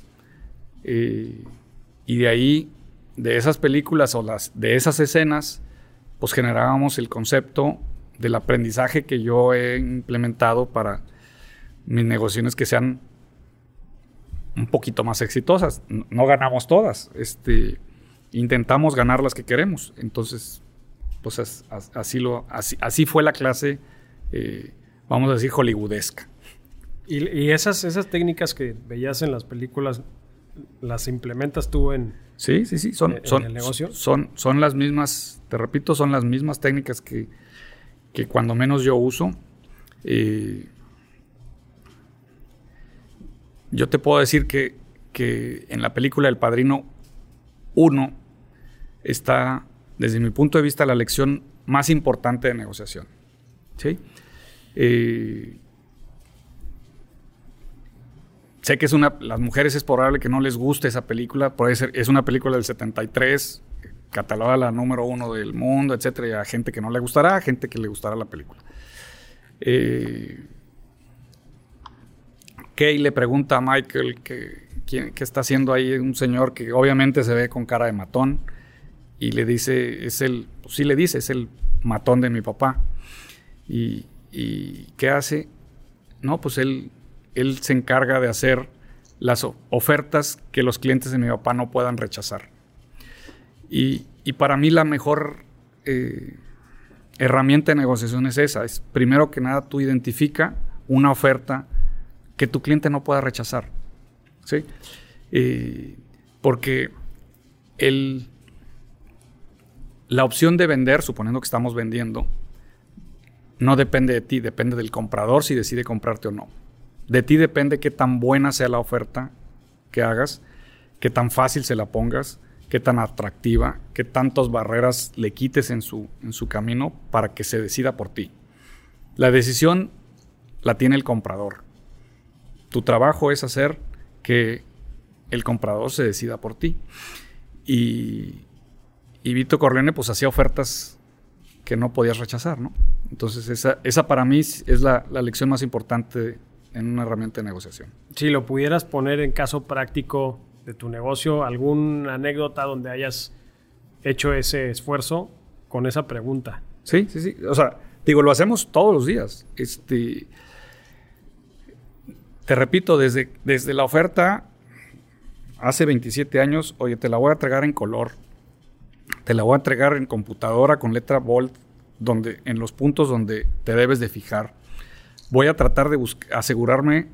y de ahí, de esas películas o las, de esas escenas, pues generábamos el concepto del aprendizaje que yo he implementado para mis negociaciones que sean un poquito más exitosas. No, ganamos todas, este, intentamos ganar las que queremos. Entonces, pues así, lo, así, fue la clase, eh, vamos a decir, hollywoodesca. ¿Y, esas, esas técnicas que veías en las películas, las implementas tú en, sí, sí, sí. Son, son, el negocio? Son, son las mismas, te repito, son las mismas técnicas que, que cuando menos yo uso. Eh, yo te puedo decir que, en la película El Padrino 1 está, desde mi punto de vista, la lección más importante de negociación. Eh, sé que es una, las mujeres es probable que no les guste esa película, puede ser, es una película del 73, catalogada la número uno del mundo, etcétera, y a gente que no le gustará, a gente que le gustará la película. Eh, Kay le pregunta a Michael que, está haciendo ahí un señor que obviamente se ve con cara de matón y le dice, es el, pues le dice, es el matón de mi papá. Y, ¿qué hace? No, pues él, él se encarga de hacer las ofertas que los clientes de mi papá no puedan rechazar. Y, para mí la mejor eh, herramienta de negociación es esa. Es primero que nada tú identifica una oferta que tu cliente no pueda rechazar. ¿sí? Porque el, la opción de vender, suponiendo que estamos vendiendo, no depende de ti, depende del comprador si decide comprarte o no. De ti depende qué tan buena sea la oferta que hagas, qué tan fácil se la pongas, qué tan atractiva, qué tantas barreras le quites en su, en su camino para que se decida por ti. La decisión la tiene el comprador. Tu trabajo es hacer que el comprador se decida por ti. Y, y Vito Corleone pues hacía ofertas que no podías rechazar, ¿no? Entonces esa, esa para mí es la, la, lección más importante en una herramienta de negociación. Si lo pudieras poner en caso práctico de tu negocio, alguna anécdota donde hayas hecho ese esfuerzo con esa pregunta. Sí, sí, sí. O sea, digo, lo hacemos todos los días. Este, te repito, desde, desde la oferta, hace 27 años, oye, te la voy a entregar en color, te la voy a entregar en computadora con letra bold, donde, en los puntos donde te debes de fijar. Voy a tratar de asegurarme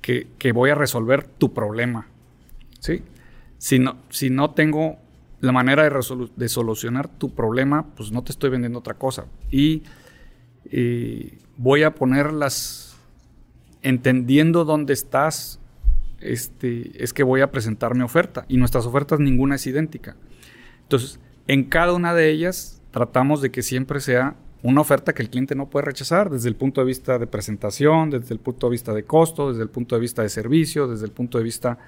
que, voy a resolver tu problema. ¿sí? Si, no, si no tengo la manera de, de, solucionar tu problema, pues no te estoy vendiendo otra cosa. Y, y voy a poner las entendiendo dónde estás, este, es que voy a presentar mi oferta. Y nuestras ofertas ninguna es idéntica. Entonces, en cada una de ellas tratamos de que siempre sea una oferta que el cliente no puede rechazar desde el punto de vista de presentación, desde el punto de vista de costo, desde el punto de vista de servicio, desde el punto de vista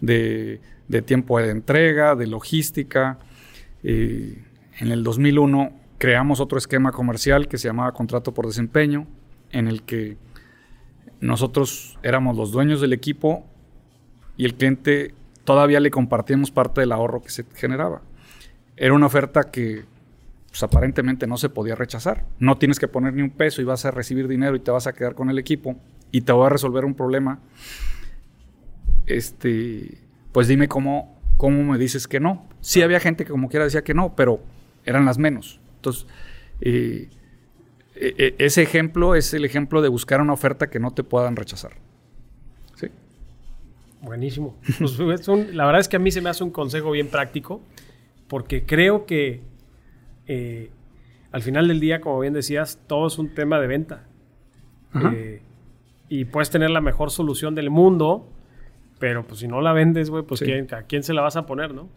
de, tiempo de entrega, de logística. Eh, en el 2001 creamos otro esquema comercial que se llamaba contrato por desempeño, en el que nosotros éramos los dueños del equipo y el cliente todavía le compartíamos parte del ahorro que se generaba. Era una oferta que pues, aparentemente no se podía rechazar. No tienes que poner ni un peso y vas a recibir dinero y te vas a quedar con el equipo y te voy a resolver un problema. Este, pues dime cómo, cómo me dices que no. Sí había gente que como quiera decía que no, pero eran las menos. Entonces, eh, e, e, ese ejemplo es el ejemplo de buscar una oferta que no te puedan rechazar. Sí. Buenísimo. Pues, la verdad es que a mí se me hace un consejo bien práctico, porque creo que eh, al final del día, como bien decías, todo es un tema de venta. Eh, y puedes tener la mejor solución del mundo, pero pues si no la vendes, güey, pues ¿a quién se la vas a poner, no?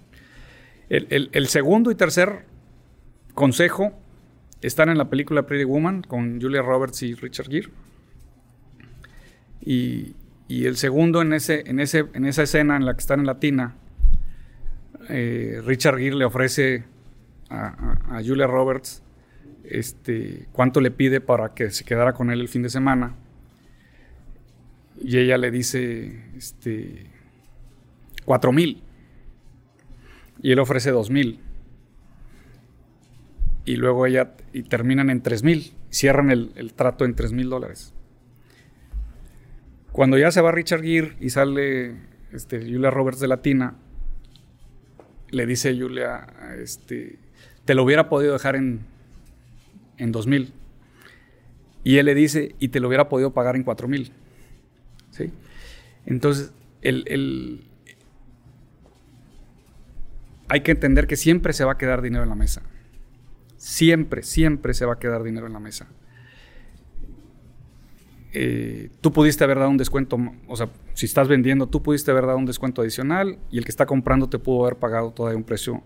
el segundo y tercer consejo están en la película Pretty Woman con Julia Roberts y Richard Gere. Y, el segundo, en, ese, en, ese, en esa escena en la que están en la tina, eh, Richard Gere le ofrece a, Julia Roberts este, cuánto le pide para que se quedara con él el fin de semana. Y ella le dice, este, cuatro mil. Y él ofrece dos mil y luego ella y terminan en 3 mil, cierran el, trato en 3 mil dólares. Cuando ya se va Richard Gere y sale este, Julia Roberts de Latina, le dice Julia, este, te lo hubiera podido dejar en, en 2 mil. Y él le dice, y te lo hubiera podido pagar en 4 mil. ¿Sí? Entonces, el, hay que entender que siempre se va a quedar dinero en la mesa. Siempre, siempre se va a quedar dinero en la mesa. Eh, tú pudiste haber dado un descuento, o sea, si estás vendiendo, tú pudiste haber dado un descuento adicional y el que está comprando te pudo haber pagado todavía un precio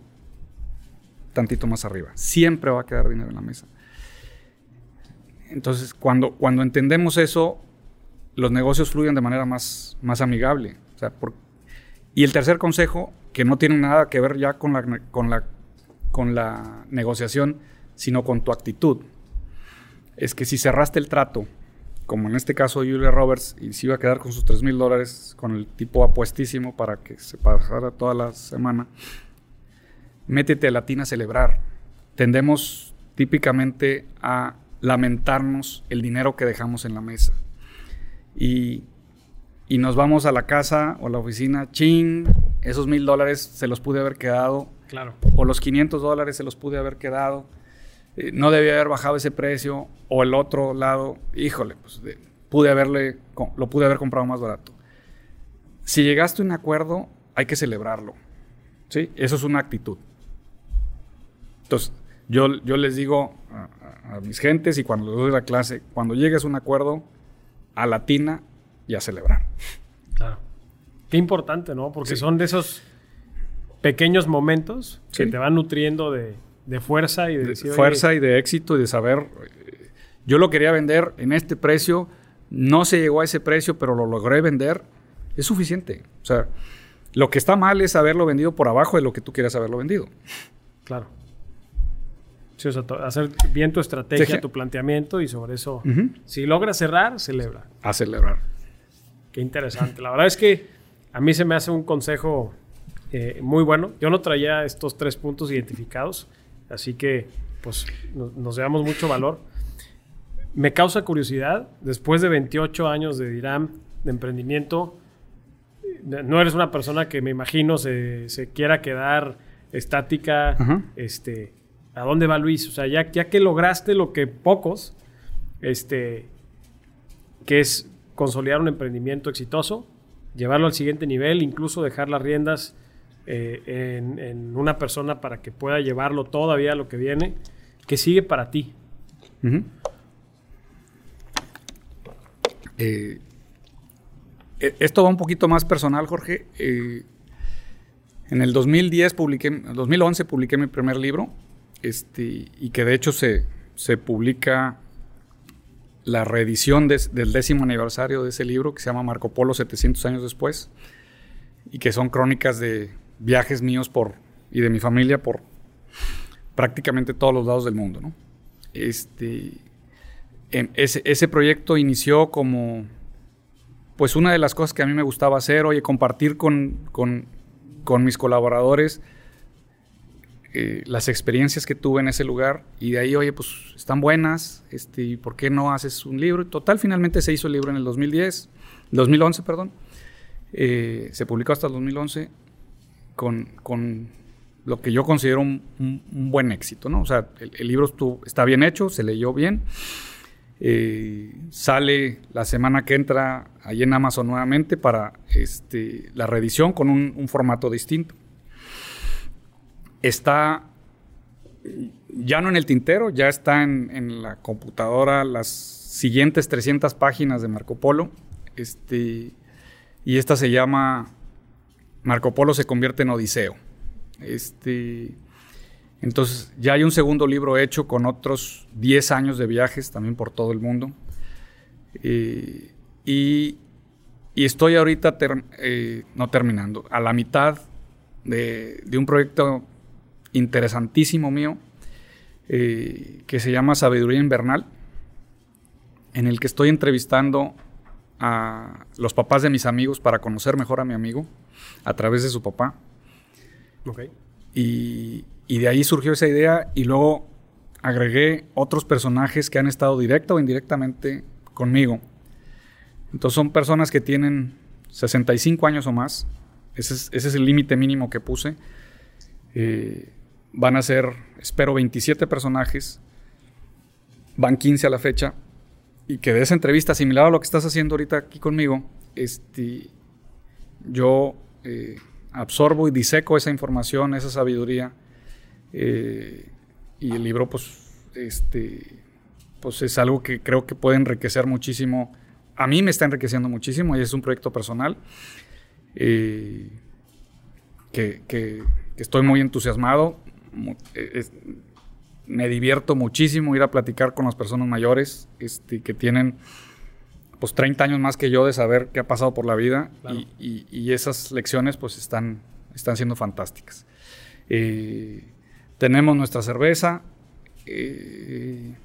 tantito más arriba. Siempre va a quedar dinero en la mesa. Entonces, cuando, cuando entendemos eso, los negocios fluyen de manera más, más amigable. y el tercer consejo, que no tiene nada que ver ya con la, con la con la negociación, sino con tu actitud. Es que si cerraste el trato, como en este caso Julia Roberts, y se iba a quedar con sus 3 mil dólares, con el tipo apuestísimo para que se pasara toda la semana, métete a latina a celebrar. Tendemos típicamente a lamentarnos el dinero que dejamos en la mesa. Y, y nos vamos a la casa o la oficina, ching, esos mil dólares se los pude haber quedado Claro. O los 500 dólares se los pude haber quedado. Eh, no debía haber bajado ese precio. O el otro lado, híjole, pues pude haberle, lo pude haber comprado más barato. Si llegaste a un acuerdo, hay que celebrarlo. ¿sí? Eso es una actitud. Entonces, yo, yo les digo a, mis gentes y cuando les doy la clase, cuando llegues a un acuerdo, a latina y a celebrar. Claro. Qué importante, ¿no? Porque son de esos pequeños momentos que te van nutriendo de, fuerza y de, fuerza y de éxito y de saber. Eh, yo lo quería vender en este precio, no se llegó a ese precio, pero lo logré vender. Es suficiente. O sea, lo que está mal es haberlo vendido por abajo de lo que tú quieras haberlo vendido. Claro. Sí, o sea, hacer bien tu estrategia, tu planteamiento y sobre eso, si logras cerrar, celebra. A celebrar. Qué interesante. La verdad es que a mí se me hace un consejo eh, muy bueno. Yo no traía estos tres puntos identificados, así que pues nos llevamos mucho valor. Me causa curiosidad, después de 28 años de DIRAM, de emprendimiento, no eres una persona que me imagino se, quiera quedar estática. este, ¿A dónde va Luis? O sea, ya, ya que lograste lo que pocos, este, que es consolidar un emprendimiento exitoso, llevarlo al siguiente nivel, incluso dejar las riendas eh, en, una persona para que pueda llevarlo todavía lo que viene, que sigue para ti. Eh, e, esto va un poquito más personal, Jorge. Eh, en el 2010 publiqué, 2011 publiqué mi primer libro, este, y que de hecho se, se publica la reedición del décimo aniversario de ese libro, que se llama Marco Polo 700 años después, y que son crónicas de, viajes míos por, y de mi familia por prácticamente todos los lados del mundo. Este, ese, ese, proyecto inició como pues una de las cosas que a mí me gustaba hacer, oye, compartir con, con, con mis colaboradores eh, las experiencias que tuve en ese lugar y de ahí, oye, pues están buenas, este, ¿por qué no haces un libro? Total, finalmente se hizo el libro en el 2010, 2011, perdón. Eh, se publicó hasta el 2011 con, con lo que yo considero un, buen éxito, ¿no? O sea, el, libro está bien hecho, se leyó bien. Eh, sale la semana que entra ahí en Amazon nuevamente para este, la reedición con un formato distinto está ya no en el tintero, ya está en, la computadora las siguientes 300 páginas de Marco Polo. Este, y esta se llama Marco Polo se convierte en Odiseo. Este, entonces ya hay un segundo libro hecho con otros 10 años de viajes también por todo el mundo. Eh, y, estoy ahorita, eh, no terminando, a la mitad de, de un proyecto interesantísimo mío eh, que se llama Sabiduría Invernal, en el que estoy entrevistando a los papás de mis amigos para conocer mejor a mi amigo a través de su papá. Y, y de ahí surgió esa idea y luego agregué otros personajes que han estado directa o indirectamente conmigo. Entonces son personas que tienen 65 años o más. Ese es, ese es el límite mínimo que puse. Eh, Van a ser, espero, 27 personajes. Van 15 a la fecha. Y que de esa entrevista, similar a lo que estás haciendo ahorita aquí conmigo, este, yo eh, absorbo y diseco esa información, esa sabiduría. Eh, y el libro, pues, este, pues es algo que creo que puede enriquecer muchísimo. A mí me está enriqueciendo muchísimo y es un proyecto personal eh, que, que, estoy muy entusiasmado. Eh, me divierto muchísimo ir a platicar con las personas mayores este, que tienen pues 30 años más que yo de saber qué ha pasado por la vida. Y, esas lecciones pues están, están siendo fantásticas. Eh, tenemos nuestra cerveza eh,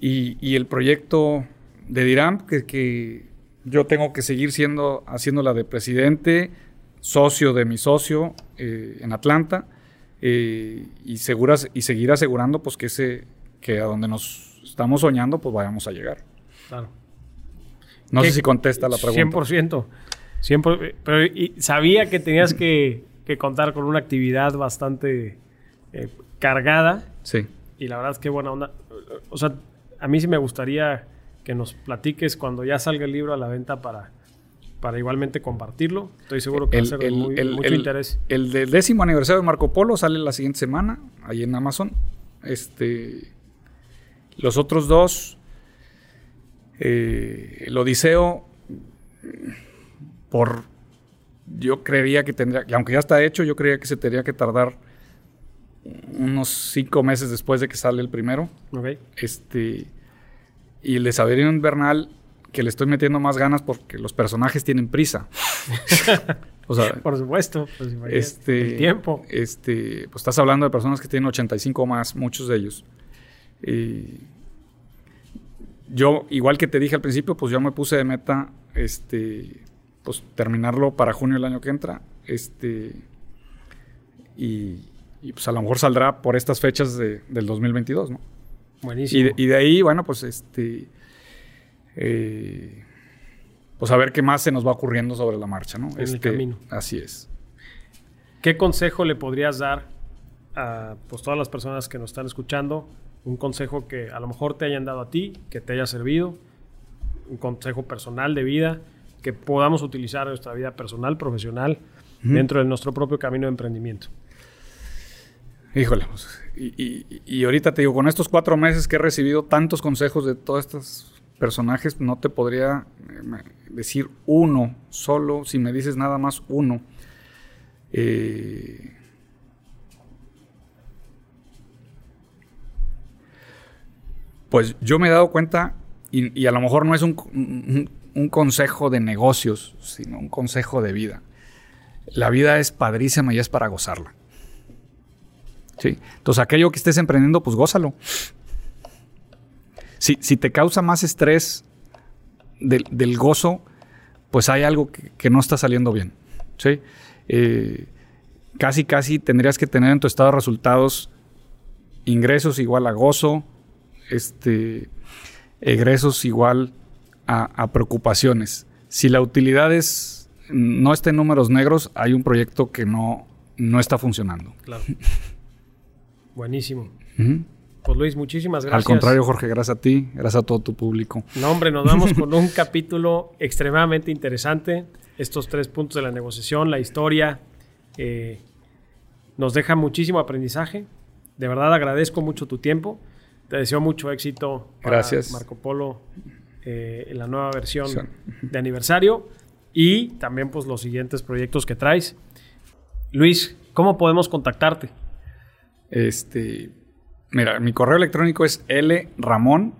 y, el proyecto de Diram que, que, yo tengo que seguir siendo haciéndola de presidente, socio de mi socio en Atlanta eh, y, seguras, y seguir asegurando pues que, ese, que a donde nos estamos soñando pues vayamos a llegar. Claro. No sé si contesta la pregunta. 100%. 100% pero y sabía que tenías que, que, contar con una actividad bastante eh, cargada. Sí. Y la verdad es que buena onda. O sea, a mí sí me gustaría que nos platiques cuando ya salga el libro a la venta para para igualmente compartirlo. Estoy seguro que va a ser de mucho interés. El del décimo aniversario de Marco Polo sale la siguiente semana, ahí en Amazon. Este, los otros dos, eh, el Odiseo, por yo creería que tendría, aunque ya está hecho, yo creía que se tendría que tardar unos cinco meses después de que sale el primero. Este, y el de Saberino Invernal que le estoy metiendo más ganas porque los personajes tienen prisa. o sea, por supuesto, pues, este, el tiempo. Este, pues estás hablando de personas que tienen 85 más, muchos de ellos. yo, igual que te dije al principio, pues yo me puse de meta, este, pues terminarlo para junio del año que entra, este, y, pues a lo mejor saldrá por estas fechas del 2022, ¿no? Buenísimo. Y y de ahí, bueno, pues este eh, pues a ver qué más se nos va ocurriendo sobre la marcha, ¿no? En el este, camino. Así es. ¿Qué consejo le podrías dar a pues, todas las personas que nos están escuchando? Un consejo que a lo mejor te hayan dado a ti, que te haya servido, un consejo personal de vida, que podamos utilizar en nuestra vida personal, profesional, dentro de nuestro propio camino de emprendimiento. Híjole, pues, y, y, ahorita te digo, con estos cuatro meses que he recibido tantos consejos de todas estas personajes no te podría eh, decir uno solo, si me dices nada más uno. Eh, pues yo me he dado cuenta, y, a lo mejor no es un, consejo de negocios, sino un consejo de vida. La vida es padrísima y es para gozarla. ¿Sí? Entonces, aquello que estés emprendiendo, pues gózalo. Si, te causa más estrés del, gozo, pues hay algo que, no está saliendo bien. ¿sí? Eh, casi, casi tendrías que tener en tu estado de resultados ingresos igual a gozo, este, egresos igual a, preocupaciones. Si la utilidad es, no está en números negros, hay un proyecto que no, no está funcionando. Claro. Buenísimo. Pues Luis, muchísimas gracias. Al contrario, Jorge, gracias a ti, gracias a todo tu público. No, hombre, nos vamos con un capítulo extremadamente interesante. Estos tres puntos de la negociación, la historia, eh, nos deja muchísimo aprendizaje. De verdad agradezco mucho tu tiempo. Te deseo mucho éxito para gracias. Marco Polo eh, en la nueva versión de aniversario y también pues los siguientes proyectos que traes. Luis, ¿cómo podemos contactarte? Este, Mira, mi correo electrónico es lramon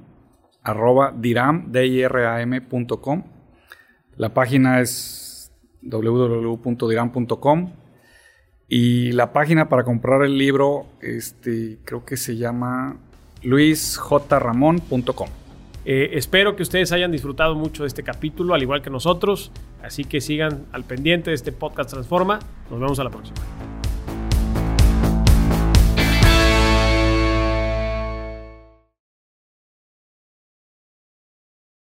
La página es www.diram.com y la página para comprar el libro, este, creo que se llama luisjramon.com. Eh, espero que ustedes hayan disfrutado mucho de este capítulo, al igual que nosotros. Así que sigan al pendiente de este podcast Transforma. Nos vemos a la próxima.